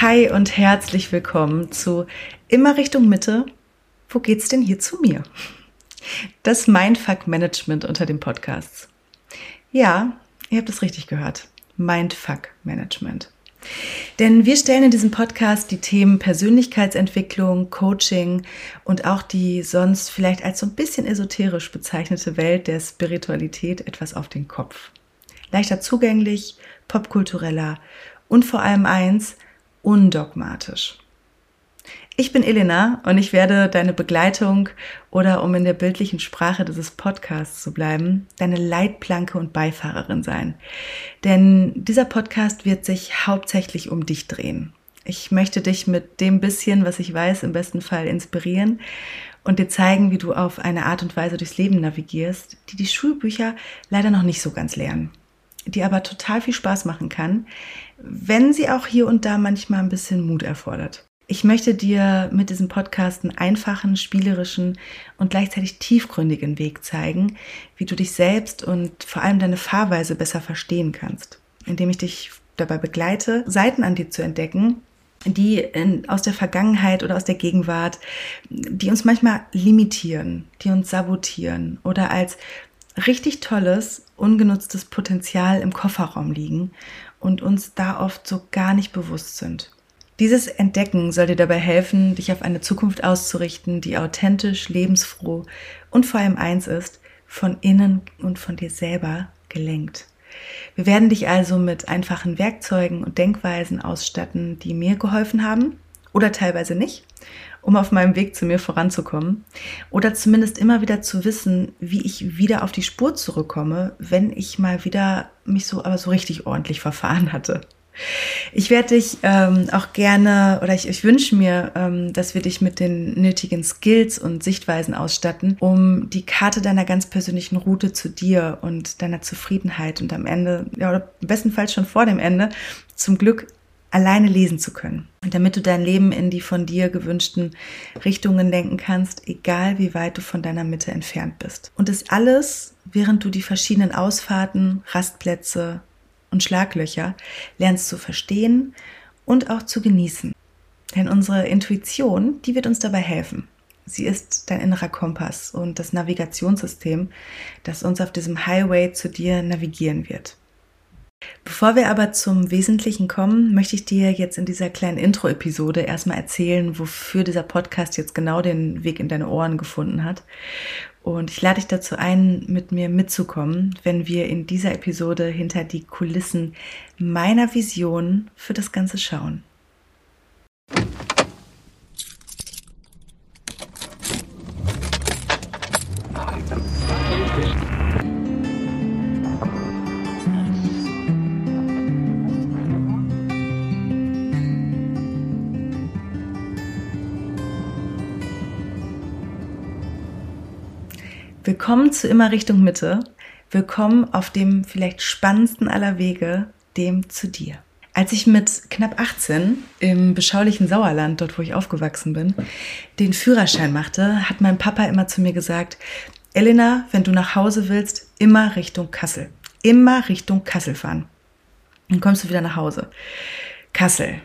Hi und herzlich willkommen zu Immer Richtung Mitte. Wo geht's denn hier zu mir? Das Mindfuck Management unter den Podcasts. Ja, ihr habt es richtig gehört. Mindfuck Management. Denn wir stellen in diesem Podcast die Themen Persönlichkeitsentwicklung, Coaching und auch die sonst vielleicht als so ein bisschen esoterisch bezeichnete Welt der Spiritualität etwas auf den Kopf. Leichter zugänglich, popkultureller und vor allem eins, undogmatisch. Ich bin Elena und ich werde deine Begleitung oder um in der bildlichen Sprache dieses Podcasts zu bleiben, deine Leitplanke und Beifahrerin sein. Denn dieser Podcast wird sich hauptsächlich um dich drehen. Ich möchte dich mit dem bisschen, was ich weiß, im besten Fall inspirieren und dir zeigen, wie du auf eine Art und Weise durchs Leben navigierst, die die Schulbücher leider noch nicht so ganz lernen die aber total viel Spaß machen kann, wenn sie auch hier und da manchmal ein bisschen Mut erfordert. Ich möchte dir mit diesem Podcast einen einfachen, spielerischen und gleichzeitig tiefgründigen Weg zeigen, wie du dich selbst und vor allem deine Fahrweise besser verstehen kannst, indem ich dich dabei begleite, Seiten an dir zu entdecken, die in, aus der Vergangenheit oder aus der Gegenwart, die uns manchmal limitieren, die uns sabotieren oder als richtig tolles, ungenutztes Potenzial im Kofferraum liegen und uns da oft so gar nicht bewusst sind. Dieses Entdecken soll dir dabei helfen, dich auf eine Zukunft auszurichten, die authentisch, lebensfroh und vor allem eins ist, von innen und von dir selber gelenkt. Wir werden dich also mit einfachen Werkzeugen und Denkweisen ausstatten, die mir geholfen haben oder teilweise nicht um auf meinem Weg zu mir voranzukommen. Oder zumindest immer wieder zu wissen, wie ich wieder auf die Spur zurückkomme, wenn ich mal wieder mich so, aber so richtig ordentlich verfahren hatte. Ich werde dich ähm, auch gerne oder ich, ich wünsche mir, ähm, dass wir dich mit den nötigen Skills und Sichtweisen ausstatten, um die Karte deiner ganz persönlichen Route zu dir und deiner Zufriedenheit und am Ende, ja, oder bestenfalls schon vor dem Ende, zum Glück alleine lesen zu können. Und damit du dein Leben in die von dir gewünschten Richtungen lenken kannst, egal wie weit du von deiner Mitte entfernt bist. Und das alles, während du die verschiedenen Ausfahrten, Rastplätze und Schlaglöcher lernst zu verstehen und auch zu genießen. Denn unsere Intuition, die wird uns dabei helfen. Sie ist dein innerer Kompass und das Navigationssystem, das uns auf diesem Highway zu dir navigieren wird. Bevor wir aber zum Wesentlichen kommen, möchte ich dir jetzt in dieser kleinen Intro-Episode erstmal erzählen, wofür dieser Podcast jetzt genau den Weg in deine Ohren gefunden hat. Und ich lade dich dazu ein, mit mir mitzukommen, wenn wir in dieser Episode hinter die Kulissen meiner Vision für das Ganze schauen. Willkommen zu immer Richtung Mitte. Willkommen auf dem vielleicht spannendsten aller Wege, dem zu dir. Als ich mit knapp 18 im beschaulichen Sauerland, dort wo ich aufgewachsen bin, den Führerschein machte, hat mein Papa immer zu mir gesagt, Elena, wenn du nach Hause willst, immer Richtung Kassel. Immer Richtung Kassel fahren. Dann kommst du wieder nach Hause. Kassel,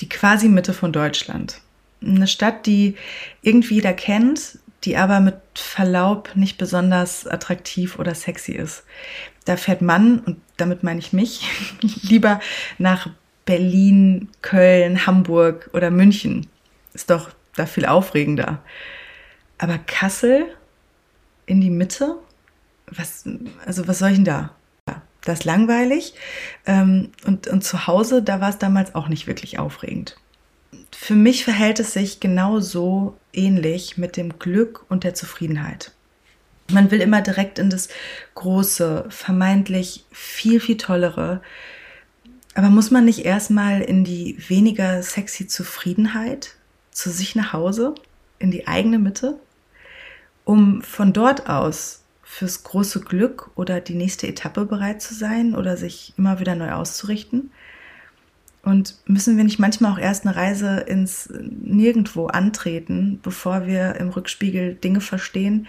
die quasi Mitte von Deutschland. Eine Stadt, die irgendwie jeder kennt, die aber mit Verlaub nicht besonders attraktiv oder sexy ist. Da fährt man, und damit meine ich mich, lieber nach Berlin, Köln, Hamburg oder München. Ist doch da viel aufregender. Aber Kassel in die Mitte? Was, also was soll ich denn da? Das ist langweilig. Ähm, und, und zu Hause, da war es damals auch nicht wirklich aufregend für mich verhält es sich genauso ähnlich mit dem Glück und der Zufriedenheit. Man will immer direkt in das große, vermeintlich viel, viel tollere. Aber muss man nicht erstmal in die weniger sexy Zufriedenheit zu sich nach Hause, in die eigene Mitte, um von dort aus fürs große Glück oder die nächste Etappe bereit zu sein oder sich immer wieder neu auszurichten? Und müssen wir nicht manchmal auch erst eine Reise ins Nirgendwo antreten, bevor wir im Rückspiegel Dinge verstehen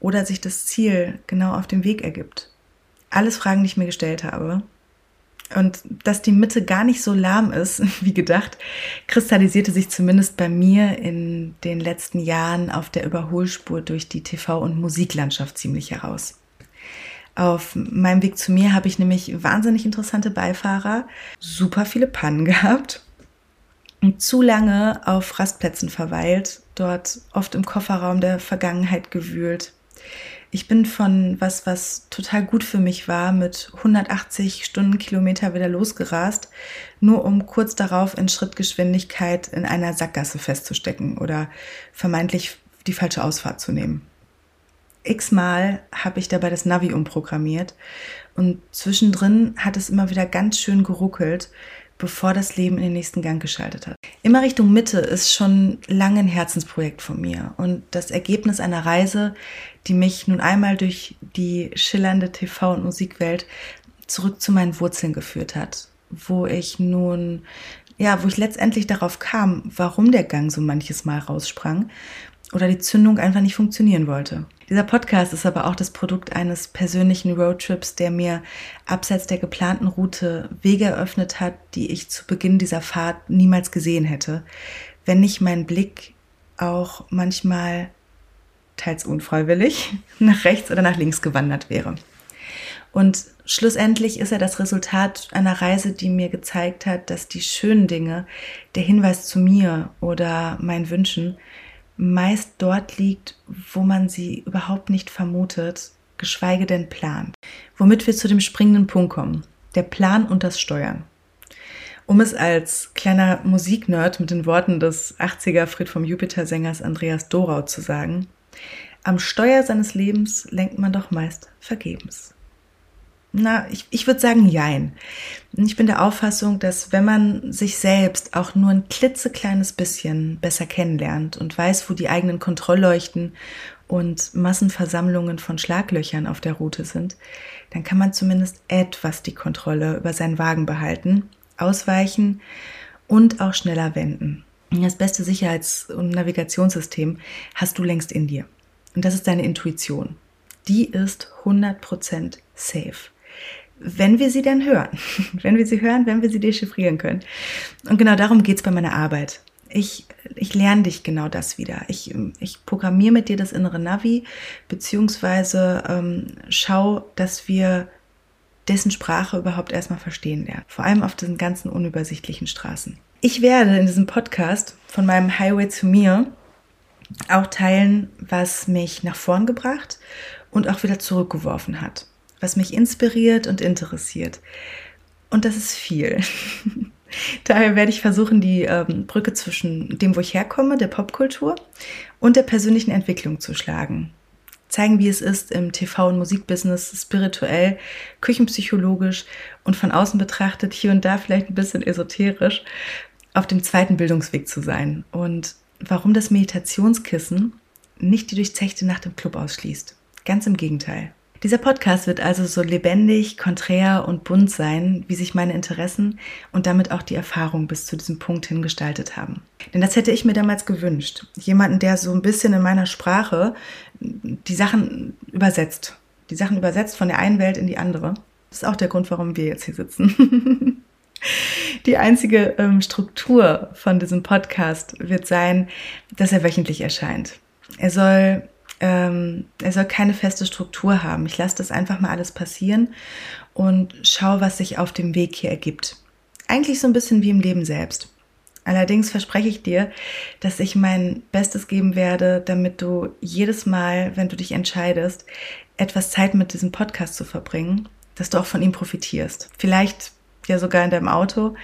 oder sich das Ziel genau auf dem Weg ergibt? Alles Fragen, die ich mir gestellt habe. Und dass die Mitte gar nicht so lahm ist, wie gedacht, kristallisierte sich zumindest bei mir in den letzten Jahren auf der Überholspur durch die TV- und Musiklandschaft ziemlich heraus. Auf meinem Weg zu mir habe ich nämlich wahnsinnig interessante Beifahrer, super viele Pannen gehabt, zu lange auf Rastplätzen verweilt, dort oft im Kofferraum der Vergangenheit gewühlt. Ich bin von was, was total gut für mich war, mit 180 Stundenkilometer wieder losgerast, nur um kurz darauf in Schrittgeschwindigkeit in einer Sackgasse festzustecken oder vermeintlich die falsche Ausfahrt zu nehmen x-mal habe ich dabei das Navi umprogrammiert und zwischendrin hat es immer wieder ganz schön geruckelt, bevor das Leben in den nächsten Gang geschaltet hat. Immer Richtung Mitte ist schon lange ein Herzensprojekt von mir und das Ergebnis einer Reise, die mich nun einmal durch die schillernde TV- und Musikwelt zurück zu meinen Wurzeln geführt hat, wo ich nun ja, wo ich letztendlich darauf kam, warum der Gang so manches Mal raussprang oder die Zündung einfach nicht funktionieren wollte. Dieser Podcast ist aber auch das Produkt eines persönlichen Roadtrips, der mir abseits der geplanten Route Wege eröffnet hat, die ich zu Beginn dieser Fahrt niemals gesehen hätte, wenn nicht mein Blick auch manchmal teils unfreiwillig nach rechts oder nach links gewandert wäre. Und schlussendlich ist er das Resultat einer Reise, die mir gezeigt hat, dass die schönen Dinge, der Hinweis zu mir oder meinen Wünschen, meist dort liegt, wo man sie überhaupt nicht vermutet, geschweige denn plant. Womit wir zu dem springenden Punkt kommen. Der Plan und das Steuern. Um es als kleiner Musiknerd mit den Worten des 80er Fried vom Jupiter-Sängers Andreas Dorau zu sagen, am Steuer seines Lebens lenkt man doch meist vergebens. Na, ich, ich würde sagen, jein. Ich bin der Auffassung, dass wenn man sich selbst auch nur ein klitzekleines bisschen besser kennenlernt und weiß, wo die eigenen Kontrollleuchten und Massenversammlungen von Schlaglöchern auf der Route sind, dann kann man zumindest etwas die Kontrolle über seinen Wagen behalten, ausweichen und auch schneller wenden. Das beste Sicherheits- und Navigationssystem hast du längst in dir. Und das ist deine Intuition. Die ist 100% safe wenn wir sie denn hören. wenn wir sie hören, wenn wir sie dechiffrieren können. Und genau darum geht's bei meiner Arbeit. Ich, ich lerne dich genau das wieder. Ich, ich programmiere mit dir das innere Navi, beziehungsweise ähm, schau, dass wir dessen Sprache überhaupt erstmal verstehen lernen. Vor allem auf diesen ganzen unübersichtlichen Straßen. Ich werde in diesem Podcast von meinem Highway zu mir auch teilen, was mich nach vorn gebracht und auch wieder zurückgeworfen hat was mich inspiriert und interessiert. Und das ist viel. Daher werde ich versuchen, die ähm, Brücke zwischen dem, wo ich herkomme, der Popkultur, und der persönlichen Entwicklung zu schlagen. Zeigen, wie es ist, im TV- und Musikbusiness spirituell, küchenpsychologisch und von außen betrachtet hier und da vielleicht ein bisschen esoterisch auf dem zweiten Bildungsweg zu sein und warum das Meditationskissen nicht die durchzechte Nacht im Club ausschließt. Ganz im Gegenteil. Dieser Podcast wird also so lebendig, konträr und bunt sein, wie sich meine Interessen und damit auch die Erfahrung bis zu diesem Punkt hin gestaltet haben. Denn das hätte ich mir damals gewünscht. Jemanden, der so ein bisschen in meiner Sprache die Sachen übersetzt. Die Sachen übersetzt von der einen Welt in die andere. Das ist auch der Grund, warum wir jetzt hier sitzen. Die einzige ähm, Struktur von diesem Podcast wird sein, dass er wöchentlich erscheint. Er soll ähm, er soll keine feste Struktur haben. Ich lasse das einfach mal alles passieren und schaue, was sich auf dem Weg hier ergibt. Eigentlich so ein bisschen wie im Leben selbst. Allerdings verspreche ich dir, dass ich mein Bestes geben werde, damit du jedes Mal, wenn du dich entscheidest, etwas Zeit mit diesem Podcast zu verbringen, dass du auch von ihm profitierst. Vielleicht ja sogar in deinem Auto,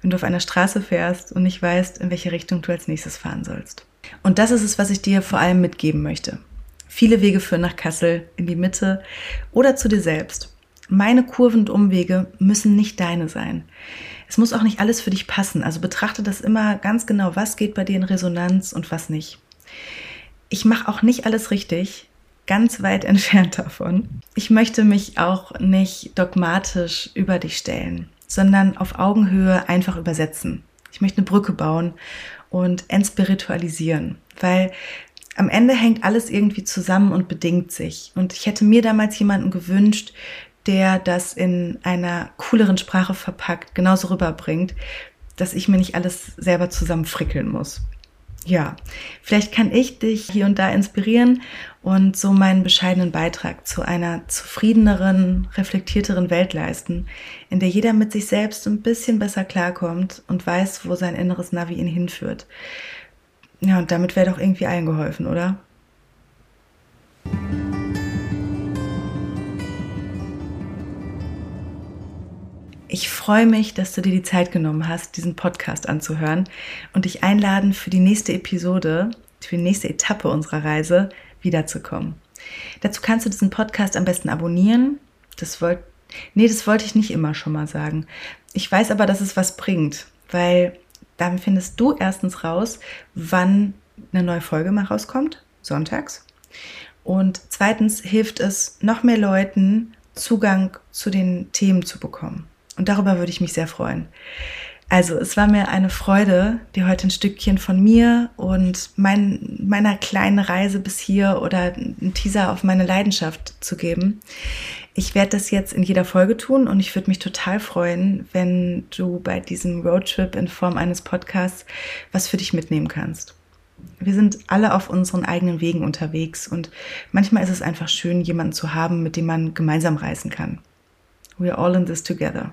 wenn du auf einer Straße fährst und nicht weißt, in welche Richtung du als nächstes fahren sollst. Und das ist es, was ich dir vor allem mitgeben möchte. Viele Wege führen nach Kassel, in die Mitte oder zu dir selbst. Meine Kurven und Umwege müssen nicht deine sein. Es muss auch nicht alles für dich passen. Also betrachte das immer ganz genau, was geht bei dir in Resonanz und was nicht. Ich mache auch nicht alles richtig, ganz weit entfernt davon. Ich möchte mich auch nicht dogmatisch über dich stellen, sondern auf Augenhöhe einfach übersetzen. Ich möchte eine Brücke bauen und entspiritualisieren, weil am Ende hängt alles irgendwie zusammen und bedingt sich. Und ich hätte mir damals jemanden gewünscht, der das in einer cooleren Sprache verpackt, genauso rüberbringt, dass ich mir nicht alles selber zusammenfrickeln muss. Ja, vielleicht kann ich dich hier und da inspirieren und so meinen bescheidenen Beitrag zu einer zufriedeneren, reflektierteren Welt leisten, in der jeder mit sich selbst ein bisschen besser klarkommt und weiß, wo sein inneres Navi ihn hinführt. Ja, und damit wäre doch irgendwie allen geholfen, oder? Ich freue mich, dass du dir die Zeit genommen hast, diesen Podcast anzuhören und dich einladen, für die nächste Episode, für die nächste Etappe unserer Reise wiederzukommen. Dazu kannst du diesen Podcast am besten abonnieren. Das wollte, nee, das wollte ich nicht immer schon mal sagen. Ich weiß aber, dass es was bringt, weil dann findest du erstens raus, wann eine neue Folge mal rauskommt, sonntags. Und zweitens hilft es noch mehr Leuten, Zugang zu den Themen zu bekommen. Und darüber würde ich mich sehr freuen. Also es war mir eine Freude, dir heute ein Stückchen von mir und mein, meiner kleinen Reise bis hier oder einen Teaser auf meine Leidenschaft zu geben. Ich werde das jetzt in jeder Folge tun und ich würde mich total freuen, wenn du bei diesem Roadtrip in Form eines Podcasts was für dich mitnehmen kannst. Wir sind alle auf unseren eigenen Wegen unterwegs und manchmal ist es einfach schön, jemanden zu haben, mit dem man gemeinsam reisen kann. We're all in this together.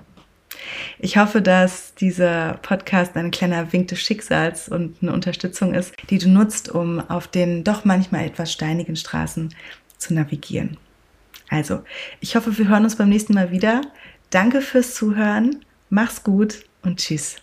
Ich hoffe, dass dieser Podcast ein kleiner Wink des Schicksals und eine Unterstützung ist, die du nutzt, um auf den doch manchmal etwas steinigen Straßen zu navigieren. Also, ich hoffe, wir hören uns beim nächsten Mal wieder. Danke fürs Zuhören, mach's gut und tschüss.